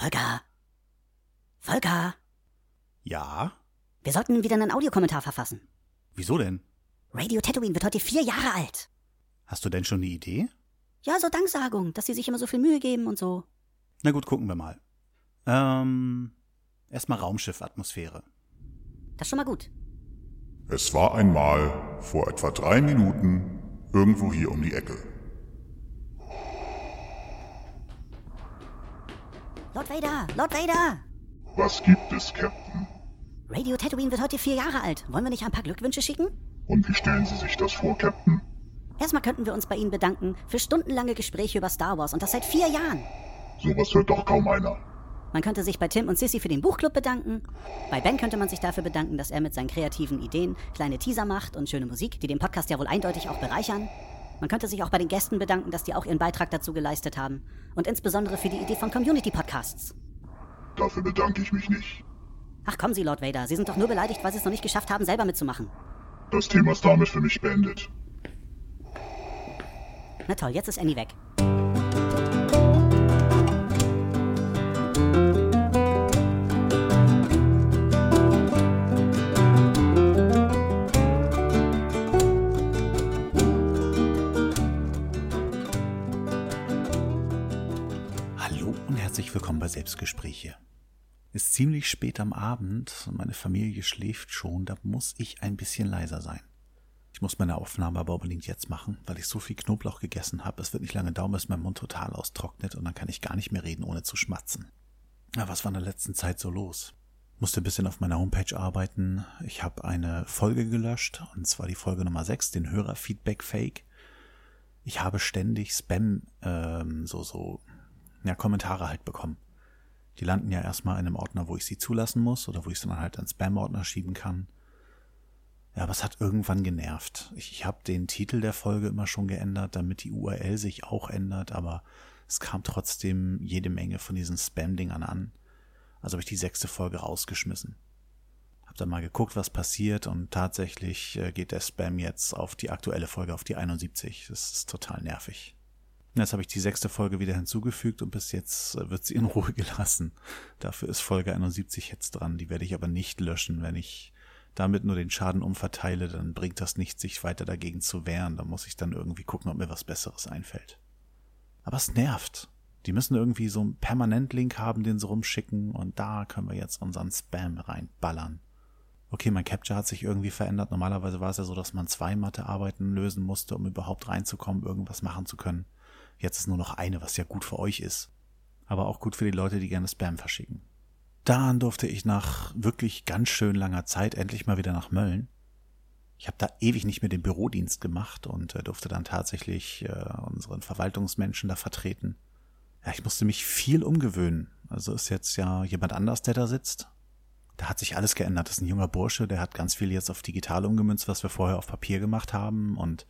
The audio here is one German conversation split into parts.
Volker. Volker. Ja? Wir sollten wieder einen Audiokommentar verfassen. Wieso denn? Radio Tatooine wird heute vier Jahre alt. Hast du denn schon eine Idee? Ja, so Danksagung, dass sie sich immer so viel Mühe geben und so. Na gut, gucken wir mal. Ähm, erstmal Raumschiff-Atmosphäre. Das ist schon mal gut. Es war einmal, vor etwa drei Minuten, irgendwo hier um die Ecke. Lord Vader, Lord Vader! Was gibt es, Captain? Radio Tatooine wird heute vier Jahre alt. Wollen wir nicht ein paar Glückwünsche schicken? Und wie stellen Sie sich das vor, Captain? Erstmal könnten wir uns bei Ihnen bedanken für stundenlange Gespräche über Star Wars und das seit vier Jahren. Sowas hört doch kaum einer. Man könnte sich bei Tim und Sissy für den Buchclub bedanken. Bei Ben könnte man sich dafür bedanken, dass er mit seinen kreativen Ideen kleine Teaser macht und schöne Musik, die den Podcast ja wohl eindeutig auch bereichern. Man könnte sich auch bei den Gästen bedanken, dass die auch ihren Beitrag dazu geleistet haben. Und insbesondere für die Idee von Community-Podcasts. Dafür bedanke ich mich nicht. Ach kommen Sie, Lord Vader, Sie sind doch nur beleidigt, weil Sie es noch nicht geschafft haben, selber mitzumachen. Das Thema ist damit für mich beendet. Na toll, jetzt ist Annie weg. Ziemlich spät am Abend und meine Familie schläft schon, da muss ich ein bisschen leiser sein. Ich muss meine Aufnahme aber unbedingt jetzt machen, weil ich so viel Knoblauch gegessen habe. Es wird nicht lange dauern, bis mein Mund total austrocknet und dann kann ich gar nicht mehr reden, ohne zu schmatzen. Ja, was war in der letzten Zeit so los? Musste ein bisschen auf meiner Homepage arbeiten. Ich habe eine Folge gelöscht, und zwar die Folge Nummer 6, den Hörerfeedback-Fake. Ich habe ständig Spam, ähm, so, so, ja, Kommentare halt bekommen. Die landen ja erstmal in einem Ordner, wo ich sie zulassen muss oder wo ich sie dann halt an Spam-Ordner schieben kann. Ja, aber es hat irgendwann genervt. Ich, ich habe den Titel der Folge immer schon geändert, damit die URL sich auch ändert, aber es kam trotzdem jede Menge von diesen Spam-Dingern an. Also habe ich die sechste Folge rausgeschmissen. Hab dann mal geguckt, was passiert und tatsächlich äh, geht der Spam jetzt auf die aktuelle Folge, auf die 71. Das ist total nervig. Jetzt habe ich die sechste Folge wieder hinzugefügt und bis jetzt äh, wird sie in Ruhe gelassen. Dafür ist Folge 71 jetzt dran. Die werde ich aber nicht löschen. Wenn ich damit nur den Schaden umverteile, dann bringt das nichts, sich weiter dagegen zu wehren. Da muss ich dann irgendwie gucken, ob mir was Besseres einfällt. Aber es nervt. Die müssen irgendwie so einen Permanent-Link haben, den sie rumschicken und da können wir jetzt unseren Spam reinballern. Okay, mein Capture hat sich irgendwie verändert. Normalerweise war es ja so, dass man zwei Mathearbeiten lösen musste, um überhaupt reinzukommen, irgendwas machen zu können. Jetzt ist nur noch eine, was ja gut für euch ist. Aber auch gut für die Leute, die gerne Spam verschicken. Dann durfte ich nach wirklich ganz schön langer Zeit endlich mal wieder nach Mölln. Ich habe da ewig nicht mehr den Bürodienst gemacht und äh, durfte dann tatsächlich äh, unseren Verwaltungsmenschen da vertreten. Ja, ich musste mich viel umgewöhnen. Also ist jetzt ja jemand anders, der da sitzt. Da hat sich alles geändert. Das ist ein junger Bursche, der hat ganz viel jetzt auf digital umgemünzt, was wir vorher auf Papier gemacht haben und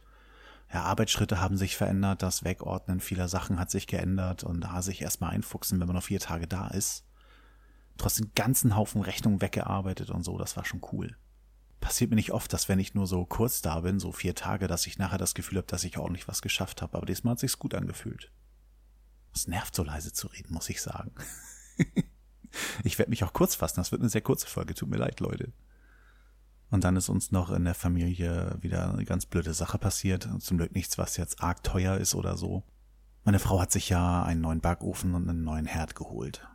ja, Arbeitsschritte haben sich verändert, das Wegordnen vieler Sachen hat sich geändert und da sich erstmal einfuchsen, wenn man noch vier Tage da ist. Trotzdem ganzen Haufen Rechnungen weggearbeitet und so, das war schon cool. Passiert mir nicht oft, dass wenn ich nur so kurz da bin, so vier Tage, dass ich nachher das Gefühl habe, dass ich ordentlich was geschafft habe, aber diesmal hat sich's gut angefühlt. Es nervt so leise zu reden, muss ich sagen. ich werde mich auch kurz fassen, das wird eine sehr kurze Folge, tut mir leid, Leute. Und dann ist uns noch in der Familie wieder eine ganz blöde Sache passiert. Zum Glück nichts, was jetzt arg teuer ist oder so. Meine Frau hat sich ja einen neuen Backofen und einen neuen Herd geholt.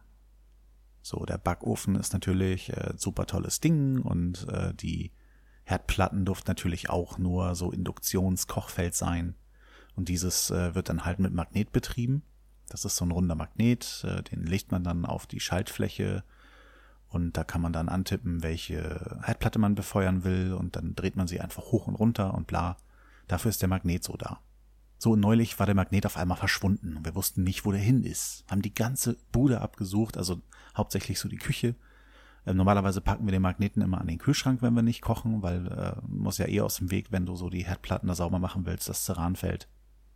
So, der Backofen ist natürlich äh, super tolles Ding und äh, die Herdplatten durften natürlich auch nur so Induktionskochfeld sein. Und dieses äh, wird dann halt mit Magnet betrieben. Das ist so ein runder Magnet, äh, den legt man dann auf die Schaltfläche und da kann man dann antippen, welche Herdplatte man befeuern will und dann dreht man sie einfach hoch und runter und bla. Dafür ist der Magnet so da. So neulich war der Magnet auf einmal verschwunden und wir wussten nicht, wo der hin ist. Haben die ganze Bude abgesucht, also hauptsächlich so die Küche. Äh, normalerweise packen wir den Magneten immer an den Kühlschrank, wenn wir nicht kochen, weil äh, muss ja eh aus dem Weg, wenn du so die Herdplatten da sauber machen willst, das Ceran fällt.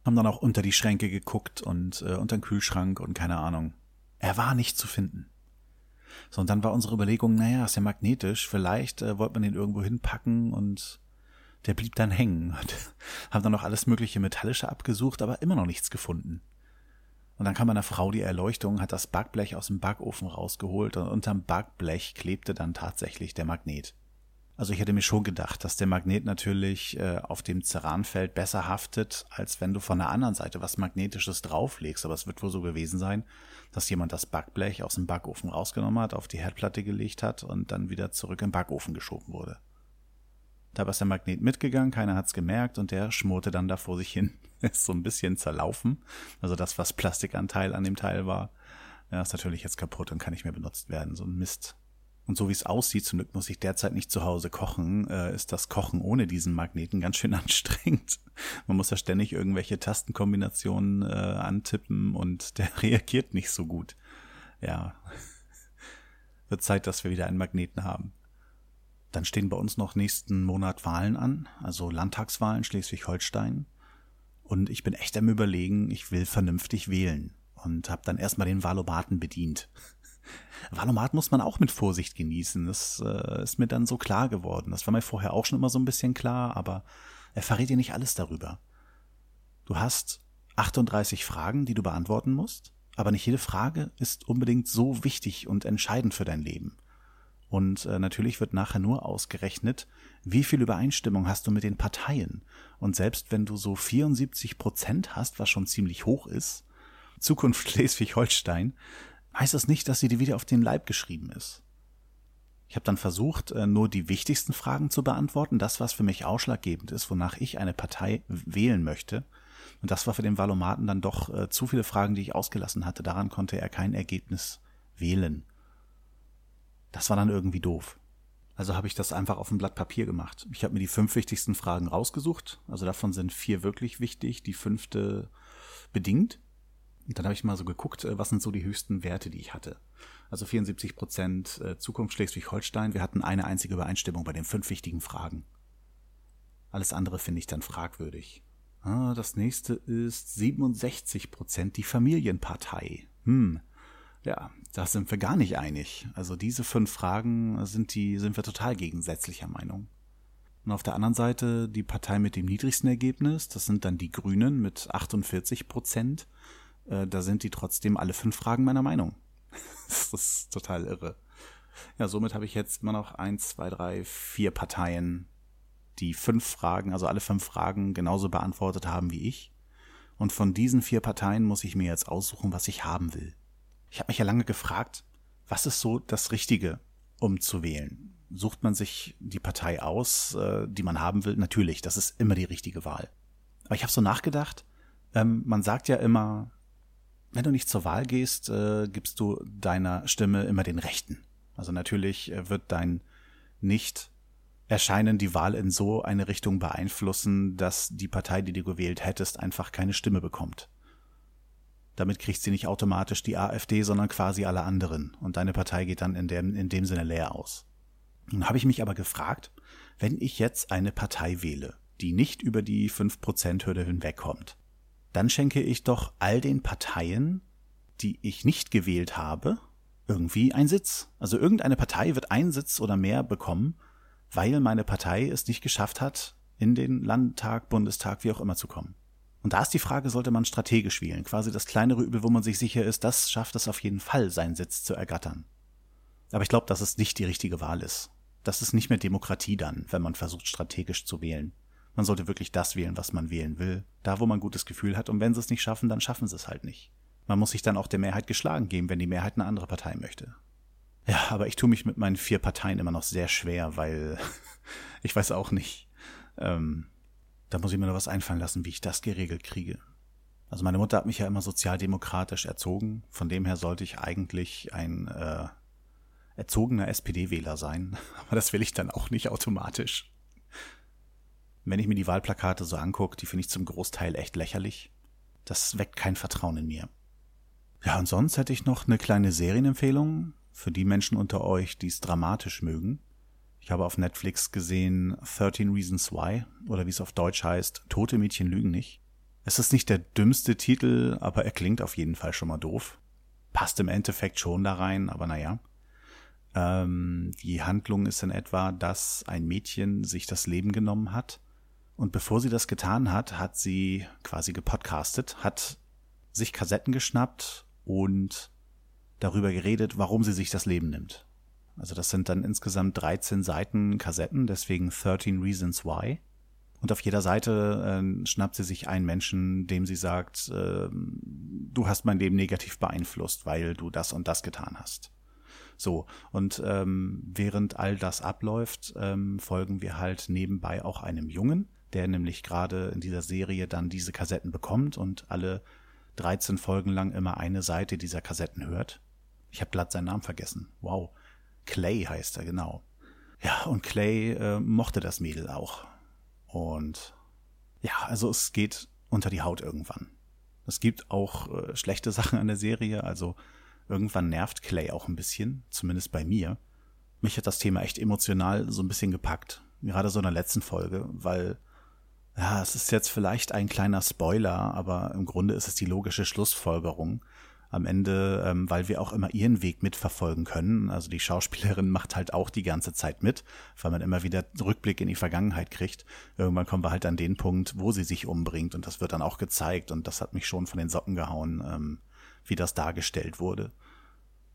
Haben dann auch unter die Schränke geguckt und äh, unter den Kühlschrank und keine Ahnung. Er war nicht zu finden. So, und dann war unsere Überlegung, naja, ist ja magnetisch, vielleicht äh, wollte man den irgendwo hinpacken und der blieb dann hängen. Und haben dann noch alles mögliche Metallische abgesucht, aber immer noch nichts gefunden. Und dann kam meiner Frau die Erleuchtung, hat das Backblech aus dem Backofen rausgeholt und unterm Backblech klebte dann tatsächlich der Magnet. Also ich hätte mir schon gedacht, dass der Magnet natürlich äh, auf dem Ceranfeld besser haftet, als wenn du von der anderen Seite was Magnetisches drauflegst. Aber es wird wohl so gewesen sein, dass jemand das Backblech aus dem Backofen rausgenommen hat, auf die Herdplatte gelegt hat und dann wieder zurück im Backofen geschoben wurde. Da ist der Magnet mitgegangen, keiner hat's gemerkt und der schmorte dann da vor sich hin. Ist so ein bisschen zerlaufen. Also das, was Plastikanteil an dem Teil war, ja, ist natürlich jetzt kaputt und kann nicht mehr benutzt werden. So ein Mist. Und so wie es aussieht, zum Glück muss ich derzeit nicht zu Hause kochen, äh, ist das Kochen ohne diesen Magneten ganz schön anstrengend. Man muss ja ständig irgendwelche Tastenkombinationen äh, antippen und der reagiert nicht so gut. Ja. Wird Zeit, dass wir wieder einen Magneten haben. Dann stehen bei uns noch nächsten Monat Wahlen an, also Landtagswahlen Schleswig-Holstein. Und ich bin echt am Überlegen, ich will vernünftig wählen. Und habe dann erstmal den Wahlomaten bedient. Valomat muss man auch mit Vorsicht genießen. Das äh, ist mir dann so klar geworden. Das war mir vorher auch schon immer so ein bisschen klar, aber er verrät dir nicht alles darüber. Du hast 38 Fragen, die du beantworten musst, aber nicht jede Frage ist unbedingt so wichtig und entscheidend für dein Leben. Und äh, natürlich wird nachher nur ausgerechnet, wie viel Übereinstimmung hast du mit den Parteien. Und selbst wenn du so 74 Prozent hast, was schon ziemlich hoch ist, Zukunft Schleswig-Holstein, heißt das nicht, dass sie dir wieder auf den Leib geschrieben ist. Ich habe dann versucht, äh, nur die wichtigsten Fragen zu beantworten, das, was für mich ausschlaggebend ist, wonach ich eine Partei wählen möchte. Und das war für den Valomaten dann doch äh, zu viele Fragen, die ich ausgelassen hatte. Daran konnte er kein Ergebnis wählen. Das war dann irgendwie doof. Also habe ich das einfach auf ein Blatt Papier gemacht. Ich habe mir die fünf wichtigsten Fragen rausgesucht. Also davon sind vier wirklich wichtig, die fünfte bedingt. Und dann habe ich mal so geguckt, äh, was sind so die höchsten Werte, die ich hatte. Also 74 Prozent äh, Zukunft Schleswig-Holstein. Wir hatten eine einzige Übereinstimmung bei den fünf wichtigen Fragen. Alles andere finde ich dann fragwürdig. Ah, das nächste ist 67 Prozent die Familienpartei. Hm. Ja, da sind wir gar nicht einig. Also diese fünf Fragen sind die, sind wir total gegensätzlicher Meinung. Und auf der anderen Seite die Partei mit dem niedrigsten Ergebnis, das sind dann die Grünen mit 48 Prozent. Äh, da sind die trotzdem alle fünf Fragen meiner Meinung. das ist total irre. Ja, somit habe ich jetzt immer noch eins, zwei, drei, vier Parteien, die fünf Fragen, also alle fünf Fragen genauso beantwortet haben wie ich. Und von diesen vier Parteien muss ich mir jetzt aussuchen, was ich haben will. Ich habe mich ja lange gefragt, was ist so das Richtige, um zu wählen? Sucht man sich die Partei aus, äh, die man haben will? Natürlich, das ist immer die richtige Wahl. Aber ich habe so nachgedacht, ähm, man sagt ja immer, wenn du nicht zur Wahl gehst, äh, gibst du deiner Stimme immer den Rechten. Also natürlich äh, wird dein nicht Erscheinen die Wahl in so eine Richtung beeinflussen, dass die Partei, die du gewählt hättest, einfach keine Stimme bekommt. Damit kriegt sie nicht automatisch die AfD, sondern quasi alle anderen. Und deine Partei geht dann in dem, in dem Sinne leer aus. Nun habe ich mich aber gefragt, wenn ich jetzt eine Partei wähle, die nicht über die 5%-Hürde hinwegkommt, dann schenke ich doch all den Parteien, die ich nicht gewählt habe, irgendwie einen Sitz. Also irgendeine Partei wird einen Sitz oder mehr bekommen, weil meine Partei es nicht geschafft hat, in den Landtag, Bundestag, wie auch immer zu kommen. Und da ist die Frage, sollte man strategisch wählen, quasi das kleinere Übel, wo man sich sicher ist, das schafft es auf jeden Fall, seinen Sitz zu ergattern. Aber ich glaube, dass es nicht die richtige Wahl ist. Das ist nicht mehr Demokratie dann, wenn man versucht, strategisch zu wählen. Man sollte wirklich das wählen, was man wählen will, da wo man gutes Gefühl hat, und wenn sie es nicht schaffen, dann schaffen sie es halt nicht. Man muss sich dann auch der Mehrheit geschlagen geben, wenn die Mehrheit eine andere Partei möchte. Ja, aber ich tue mich mit meinen vier Parteien immer noch sehr schwer, weil ich weiß auch nicht. Ähm, da muss ich mir noch was einfallen lassen, wie ich das geregelt kriege. Also meine Mutter hat mich ja immer sozialdemokratisch erzogen, von dem her sollte ich eigentlich ein äh, erzogener SPD-Wähler sein, aber das will ich dann auch nicht automatisch. Wenn ich mir die Wahlplakate so angucke, die finde ich zum Großteil echt lächerlich. Das weckt kein Vertrauen in mir. Ja, und sonst hätte ich noch eine kleine Serienempfehlung für die Menschen unter euch, die es dramatisch mögen. Ich habe auf Netflix gesehen 13 Reasons Why oder wie es auf Deutsch heißt, Tote Mädchen lügen nicht. Es ist nicht der dümmste Titel, aber er klingt auf jeden Fall schon mal doof. Passt im Endeffekt schon da rein, aber naja. Ähm, die Handlung ist in etwa, dass ein Mädchen sich das Leben genommen hat und bevor sie das getan hat, hat sie quasi gepodcastet, hat sich Kassetten geschnappt und darüber geredet, warum sie sich das Leben nimmt. Also das sind dann insgesamt 13 Seiten Kassetten, deswegen 13 Reasons Why. Und auf jeder Seite äh, schnappt sie sich einen Menschen, dem sie sagt, äh, du hast mein Leben negativ beeinflusst, weil du das und das getan hast. So, und ähm, während all das abläuft, ähm, folgen wir halt nebenbei auch einem Jungen, der nämlich gerade in dieser Serie dann diese Kassetten bekommt und alle 13 Folgen lang immer eine Seite dieser Kassetten hört. Ich habe glatt seinen Namen vergessen. Wow. Clay heißt er, genau. Ja, und Clay äh, mochte das Mädel auch. Und ja, also es geht unter die Haut irgendwann. Es gibt auch äh, schlechte Sachen an der Serie, also irgendwann nervt Clay auch ein bisschen, zumindest bei mir. Mich hat das Thema echt emotional so ein bisschen gepackt, gerade so in der letzten Folge, weil ja, es ist jetzt vielleicht ein kleiner Spoiler, aber im Grunde ist es die logische Schlussfolgerung am Ende, ähm, weil wir auch immer ihren Weg mitverfolgen können. Also die Schauspielerin macht halt auch die ganze Zeit mit, weil man immer wieder Rückblick in die Vergangenheit kriegt. Irgendwann kommen wir halt an den Punkt, wo sie sich umbringt und das wird dann auch gezeigt und das hat mich schon von den Socken gehauen, ähm, wie das dargestellt wurde.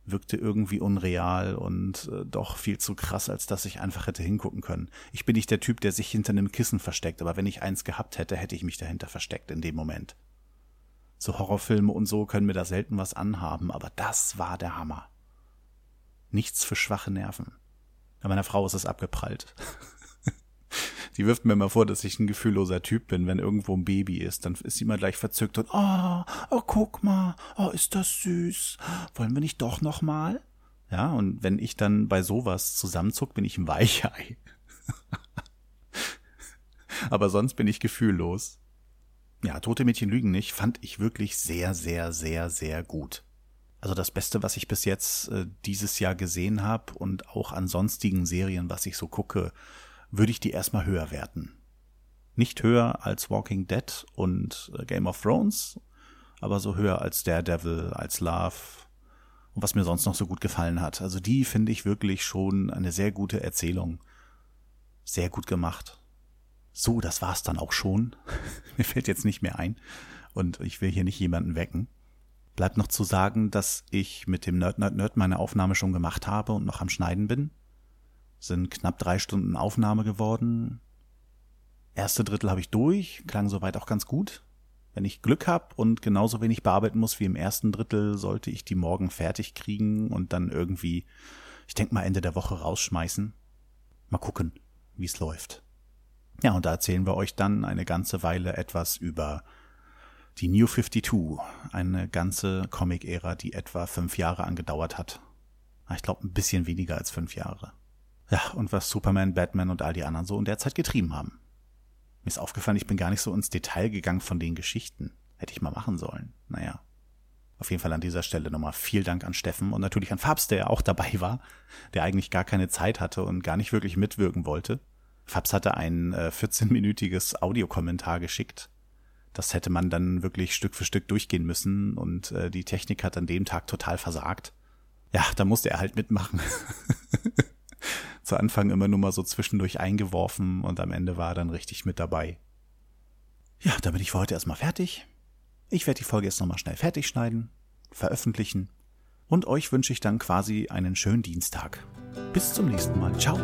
Wirkte irgendwie unreal und äh, doch viel zu krass, als dass ich einfach hätte hingucken können. Ich bin nicht der Typ, der sich hinter einem Kissen versteckt, aber wenn ich eins gehabt hätte, hätte ich mich dahinter versteckt in dem Moment so Horrorfilme und so können mir da selten was anhaben, aber das war der Hammer. Nichts für schwache Nerven. Bei meiner Frau ist es abgeprallt. Die wirft mir immer vor, dass ich ein gefühlloser Typ bin, wenn irgendwo ein Baby ist. Dann ist sie immer gleich verzückt und, oh, oh, guck mal, oh, ist das süß. Wollen wir nicht doch noch mal? Ja, und wenn ich dann bei sowas zusammenzuck, bin ich ein Weichei. Aber sonst bin ich gefühllos ja, Tote Mädchen lügen nicht, fand ich wirklich sehr, sehr, sehr, sehr gut. Also das Beste, was ich bis jetzt äh, dieses Jahr gesehen habe und auch an sonstigen Serien, was ich so gucke, würde ich die erstmal höher werten. Nicht höher als Walking Dead und äh, Game of Thrones, aber so höher als Daredevil, als Love und was mir sonst noch so gut gefallen hat. Also die finde ich wirklich schon eine sehr gute Erzählung. Sehr gut gemacht. So, das war's dann auch schon. Mir fällt jetzt nicht mehr ein. Und ich will hier nicht jemanden wecken. Bleibt noch zu sagen, dass ich mit dem Nerd Nerd Nerd meine Aufnahme schon gemacht habe und noch am Schneiden bin. Sind knapp drei Stunden Aufnahme geworden. Erste Drittel habe ich durch, klang soweit auch ganz gut. Wenn ich Glück habe und genauso wenig bearbeiten muss wie im ersten Drittel, sollte ich die morgen fertig kriegen und dann irgendwie, ich denke mal Ende der Woche rausschmeißen. Mal gucken, wie es läuft. Ja, und da erzählen wir euch dann eine ganze Weile etwas über die New 52, eine ganze Comic-Ära, die etwa fünf Jahre angedauert hat. Ich glaube, ein bisschen weniger als fünf Jahre. Ja, und was Superman, Batman und all die anderen so in der Zeit getrieben haben. Mir ist aufgefallen, ich bin gar nicht so ins Detail gegangen von den Geschichten. Hätte ich mal machen sollen. Naja. Auf jeden Fall an dieser Stelle nochmal vielen Dank an Steffen und natürlich an Fabs, der ja auch dabei war, der eigentlich gar keine Zeit hatte und gar nicht wirklich mitwirken wollte. Fabs hatte ein äh, 14-minütiges Audiokommentar geschickt. Das hätte man dann wirklich Stück für Stück durchgehen müssen und äh, die Technik hat an dem Tag total versagt. Ja, da musste er halt mitmachen. Zu Anfang immer nur mal so zwischendurch eingeworfen und am Ende war er dann richtig mit dabei. Ja, damit ich für heute erstmal fertig. Ich werde die Folge jetzt nochmal schnell fertig schneiden, veröffentlichen und euch wünsche ich dann quasi einen schönen Dienstag. Bis zum nächsten Mal. Ciao.